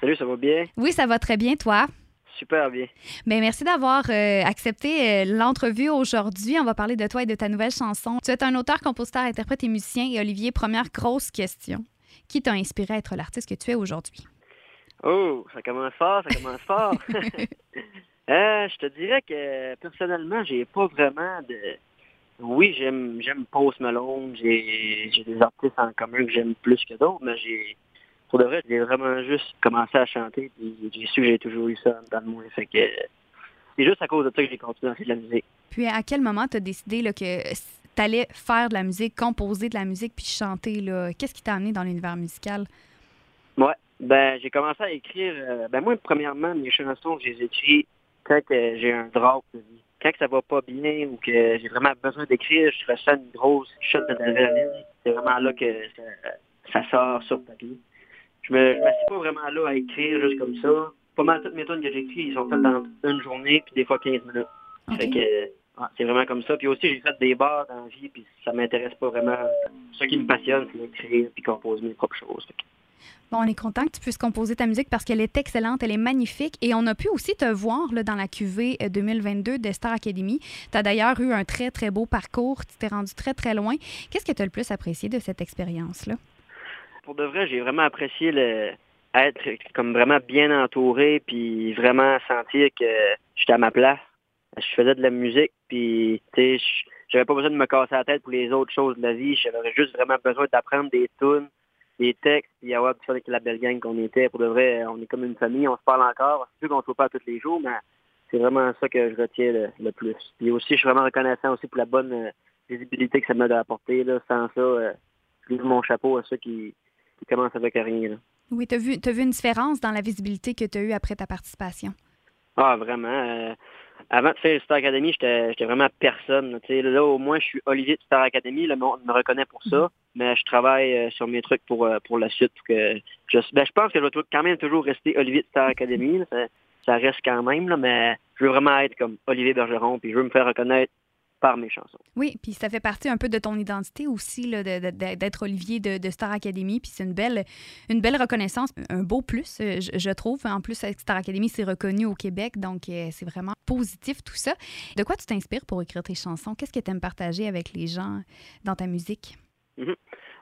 Salut, ça va bien? Oui, ça va très bien, toi? Super bien. Bien, merci d'avoir euh, accepté euh, l'entrevue aujourd'hui. On va parler de toi et de ta nouvelle chanson. Tu es un auteur, compositeur, interprète et musicien. Et Olivier, première grosse question. Qui t'a inspiré à être l'artiste que tu es aujourd'hui? Oh, ça commence fort, ça commence fort. Euh, je te dirais que personnellement, j'ai pas vraiment de. Oui, j'aime j'aime Post Malone, j'ai des artistes en commun que j'aime plus que d'autres, mais j'ai pour de vrai, j'ai vraiment juste commencé à chanter puis j'ai su que j'ai toujours eu ça dans le moi. Fait que c'est juste à cause de ça que j'ai continué à faire de la musique. Puis à quel moment tu as décidé là, que tu allais faire de la musique, composer de la musique puis chanter là? Qu'est-ce qui t'a amené dans l'univers musical? Ouais, ben, j'ai commencé à écrire. Euh, ben, moi, premièrement, mes chansons, je les écris quand j'ai un de vie. Quand ça va pas bien ou que j'ai vraiment besoin d'écrire, je ressens une grosse shot d'adrénaline. C'est vraiment là que ça, sort sur papier. Je me, je m'assieds pas vraiment là à écrire juste comme ça. Pas mal toutes mes tunes que j'écris, ils sont faites dans une journée, puis des fois 15 minutes. Fait que, c'est vraiment comme ça. Puis aussi, j'ai fait des bars dans la vie, puis ça m'intéresse pas vraiment. Ce qui me passionne, c'est d'écrire puis composer mes propres choses. Bon, on est content que tu puisses composer ta musique parce qu'elle est excellente, elle est magnifique. Et on a pu aussi te voir là, dans la QV 2022 euh, de Star Academy. Tu as d'ailleurs eu un très, très beau parcours. Tu t'es rendu très, très loin. Qu'est-ce que tu as le plus apprécié de cette expérience-là? Pour de vrai, j'ai vraiment apprécié le être comme vraiment bien entouré, puis vraiment sentir que j'étais à ma place. Je faisais de la musique, puis tu sais, j'avais pas besoin de me casser la tête pour les autres choses de la vie. J'avais juste vraiment besoin d'apprendre des tunes, des textes, puis avoir du avec la belle gang qu'on était. Pour de vrai, on est comme une famille, on se parle encore. C'est sûr qu'on se voit pas tous les jours, mais c'est vraiment ça que je retiens le, plus. Puis aussi, je suis vraiment reconnaissant aussi pour la bonne euh, visibilité que ça m'a apporté. Sans ça, euh, je lève mon chapeau à ceux qui, commencent avec rien. Là. Oui, tu as vu, as vu une différence dans la visibilité que tu as eue après ta participation? Ah, vraiment. Euh, avant de faire Star Academy, j'étais vraiment personne. Là, au moins, je suis Olivier de Star Academy. Le monde me reconnaît pour ça. Mhm. Mais je travaille euh, sur mes trucs pour, euh, pour la suite. Que je, ben, je pense que je vais quand même toujours rester Olivier de Star Academy. Ça, reste quand même, là, mais je veux vraiment être comme Olivier Bergeron, puis je veux me faire reconnaître par mes chansons. Oui, puis ça fait partie un peu de ton identité aussi, d'être Olivier de, Star Academy. Puis c'est une belle, une belle reconnaissance, un beau plus, euh, je, trouve. En plus, Star Academy, c'est reconnu au Québec, donc euh, c'est vraiment positif tout ça. De quoi tu t'inspires pour écrire tes chansons? Qu'est-ce que tu aimes partager avec les gens dans ta musique? Mm-hmm.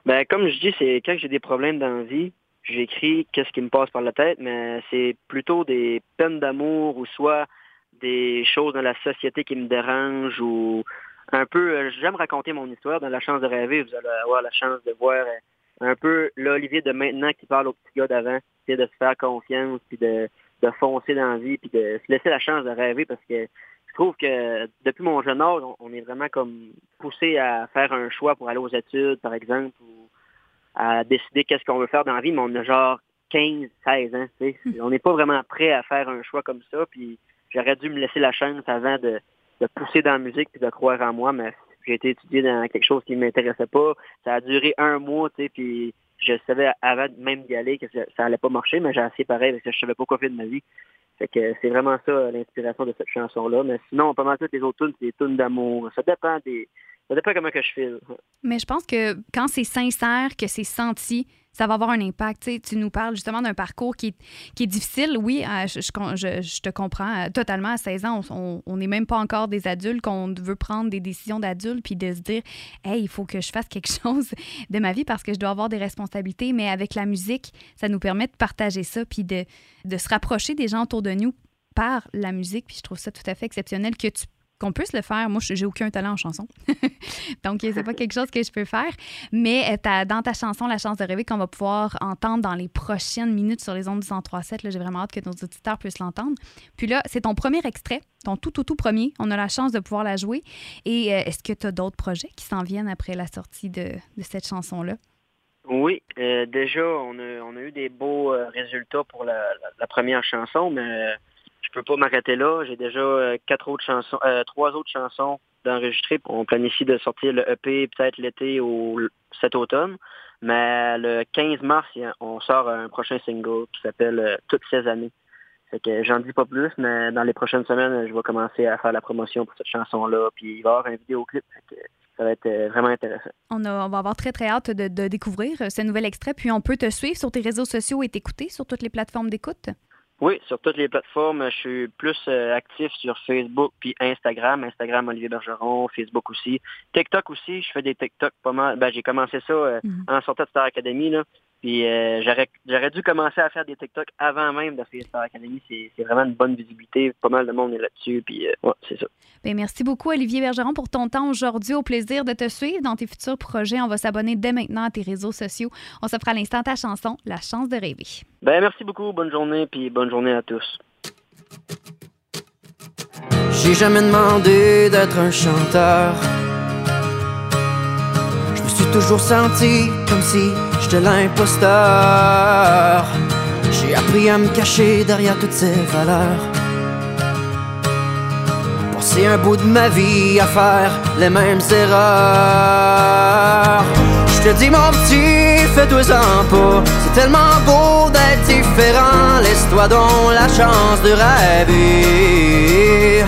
ben, comme je dis, c'est quand j'ai des problèmes dans la vie, j'écris qu'est-ce qui me passe par la tête, mais c'est plutôt des peines d'amour ou soit des choses dans la société qui me dérangent ou un peu, euh, j'aime raconter mon histoire. Dans La chance de rêver, vous allez avoir la chance de voir euh, un peu l'Olivier de maintenant qui parle au petit gars d'avant, de se faire confiance, puis de, de foncer dans la vie, puis de se laisser la chance de rêver parce que je trouve que depuis mon jeune âge, on, est vraiment comme poussé à faire un choix pour aller aux études, par exemple, ou à décider qu'est-ce qu'on veut faire dans la vie, mais on a genre 15, 16 ans. Tu sais. On n'est pas vraiment prêt à faire un choix comme ça, puis j'aurais dû me laisser la chance avant de, pousser dans la musique et de croire en moi, mais j'ai été étudié dans quelque chose qui ne m'intéressait pas. Ça a duré un mois, tu sais, puis je savais avant même d'y aller que ça, allait pas marcher, mais j'ai assez pareil parce que je savais pas quoi faire de ma vie. Fait que c'est vraiment ça l'inspiration de cette chanson-là. Mais sinon, pas mal toutes les autres tunes, c'est des tunes d'amour. Ça dépend des. Ça dépend comment que je file. Mais je pense que quand c'est sincère, que c'est senti, ça va avoir un impact. tu nous parles justement d'un parcours qui, est difficile. Oui, euh, je, je, te comprends euh, totalement. À 16 ans, on n'est même pas encore des adultes, qu'on veut prendre des décisions d'adultes, puis de se dire, hey, il faut que je fasse quelque chose de ma vie parce que je dois avoir des responsabilités. Mais avec la musique, ça nous permet de partager ça, puis de, de se rapprocher des gens autour de nous par la musique. Puis je trouve ça tout à fait exceptionnel que tu qu'on puisse le faire. Moi, j'ai aucun talent en chanson. Donc, c'est pas quelque chose que je peux faire. Mais euh, dans ta chanson, La chance de rêver, qu'on va pouvoir entendre dans les prochaines minutes sur les ondes du 103.7, j'ai vraiment hâte que nos auditeurs puissent l'entendre. Puis là, c'est ton premier extrait, ton tout, tout, tout premier. On a la chance de pouvoir la jouer. Et euh, est-ce que tu as d'autres projets qui s'en viennent après la sortie de, cette chanson-là? Oui, euh, déjà, on a, eu des beaux résultats pour la, première chanson, mais peux pas m'arrêter là. J'ai déjà quatre autres chansons, trois autres chansons d'enregistrer. On planifie de sortir le EP peut-être l'été ou cet automne. Mais le 15 mars, on sort un prochain single qui s'appelle Toutes ces années. Fait que j'en dis pas plus, mais dans les prochaines semaines, je vais commencer à faire la promotion pour cette chanson-là. Puis il va y avoir un vidéoclip. Ça va être euh, vraiment intéressant. On, va avoir très, très hâte de, de, découvrir ce nouvel extrait. Puis on peut te suivre sur tes réseaux sociaux et t'écouter sur toutes les plateformes d'écoute? Oui, sur toutes les plateformes. Je suis plus euh, actif sur Facebook puis Instagram. Instagram Olivier Bergeron, Facebook aussi. TikTok aussi, je fais des TikTok pas mal. Ben, j'ai commencé ça euh, mhm. en sortant de Star Academy. Là. Puis euh, j'aurais dû commencer à faire des TikTok avant même de faire Star Academy. C'est vraiment une bonne visibilité. Pas mal de monde est là-dessus. Puis ouais, c'est ça. Bien, merci beaucoup, Olivier Bergeron, pour ton temps aujourd'hui. Au plaisir de te suivre dans tes futurs projets. On va s'abonner dès maintenant à tes réseaux sociaux. On s'offre à l'instant ta chanson, La chance de rêver. Ben, merci beaucoup. Bonne journée. Puis bonne journée à tous. J'ai jamais demandé d'être un chanteur. Suis toujours senti comme si j'étais l'imposteur. J'ai appris à me cacher derrière toutes ces valeurs. C'est un bout de ma vie à faire les mêmes erreurs. Je te dis mon petit, fais-toi-en pas. C'est tellement beau d'être différent. Laisse-toi donc la chance de rêver.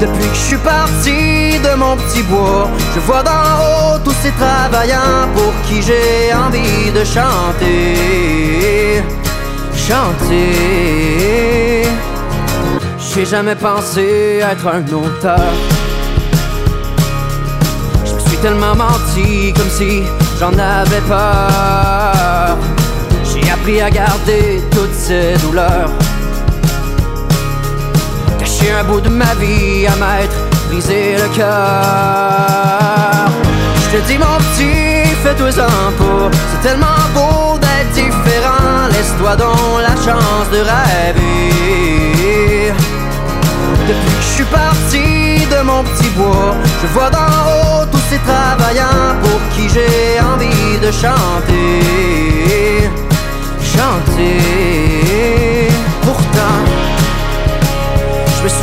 Depuis que je suis parti de mon petit bois, je vois d'en haut tous ces travailleurs pour qui j'ai envie de chanter. Chanter. J'ai jamais pensé être un auteur. Je me suis tellement menti comme si j'en avais peur. J'ai appris à garder toutes ces douleurs. Cacher un bout de ma vie à m'être brisé le cœur. Je te dis mon petit, fais-toi-en pas. C'est tellement beau d'être différent. Laisse-toi donc la chance de rêver. Depuis que je suis parti de mon petit bois, je vois d'en haut tous ces travailleurs pour qui j'ai envie de chanter. Chanter.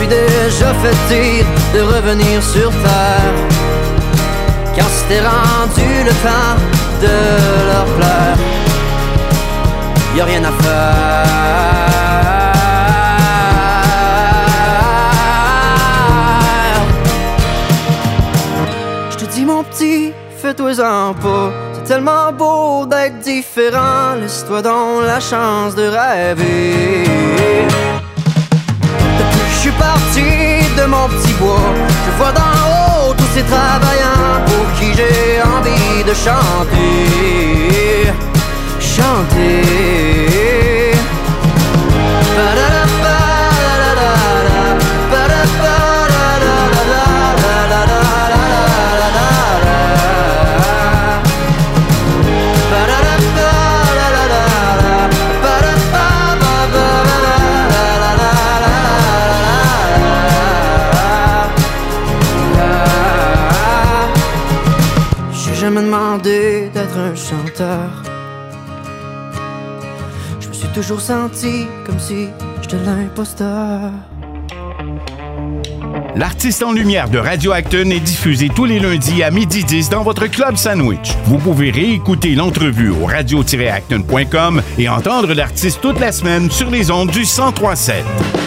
Suis déjà fait dire de revenir sur terre. Car c'était rendu le temps de leur pleurs. Y a rien à faire. fais-toi-en pas. C'est tellement beau d'être différent. Laisse-toi donc la chance de rêver. Je suis parti de mon petit bois, je vois d'en haut tous ces travailleurs pour qui j'ai envie de chanter. Chanter. Je me suis toujours senti comme si j'étais l'imposteur. L'artiste en lumière de Radio Acton est diffusé tous les lundis à midi 10 dans votre club sandwich. Vous pouvez réécouter l'entrevue au radio-acton.com et entendre l'artiste toute la semaine sur les ondes du 1037.